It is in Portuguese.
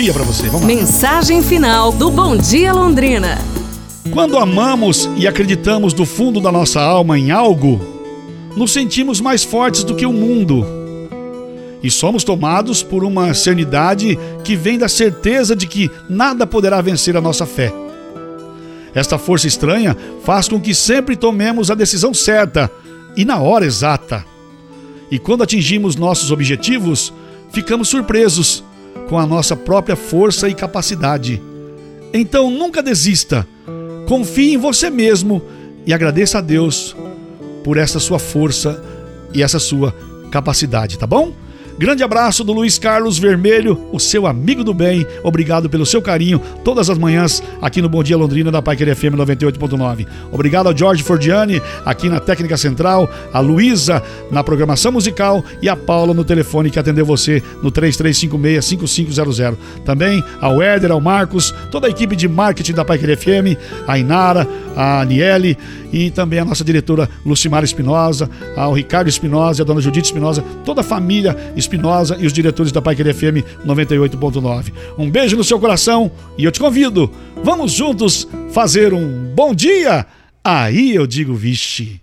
dia para você. Vamos lá. Mensagem final do Bom Dia Londrina. Quando amamos e acreditamos do fundo da nossa alma em algo, nos sentimos mais fortes do que o mundo. E somos tomados por uma serenidade que vem da certeza de que nada poderá vencer a nossa fé. Esta força estranha faz com que sempre tomemos a decisão certa e na hora exata. E quando atingimos nossos objetivos, ficamos surpresos com a nossa própria força e capacidade. Então nunca desista. Confie em você mesmo e agradeça a Deus por essa sua força e essa sua capacidade, tá bom? Grande abraço do Luiz Carlos Vermelho, o seu amigo do bem. Obrigado pelo seu carinho todas as manhãs aqui no Bom Dia Londrina da Paiqueria FM 98.9. Obrigado ao Jorge Fordiani aqui na técnica central, a Luísa na programação musical e a Paula no telefone que atendeu você no 3356-5500. Também ao Éder, ao Marcos, toda a equipe de marketing da Paiqueria FM, a Inara, a Aniele e também a nossa diretora Lucimara Espinosa, ao Ricardo Espinosa a dona Judite Espinosa, toda a família Espinosa Espinosa e os diretores da Paiqueria FM 98.9. Um beijo no seu coração e eu te convido, vamos juntos fazer um bom dia? Aí eu digo, vixe.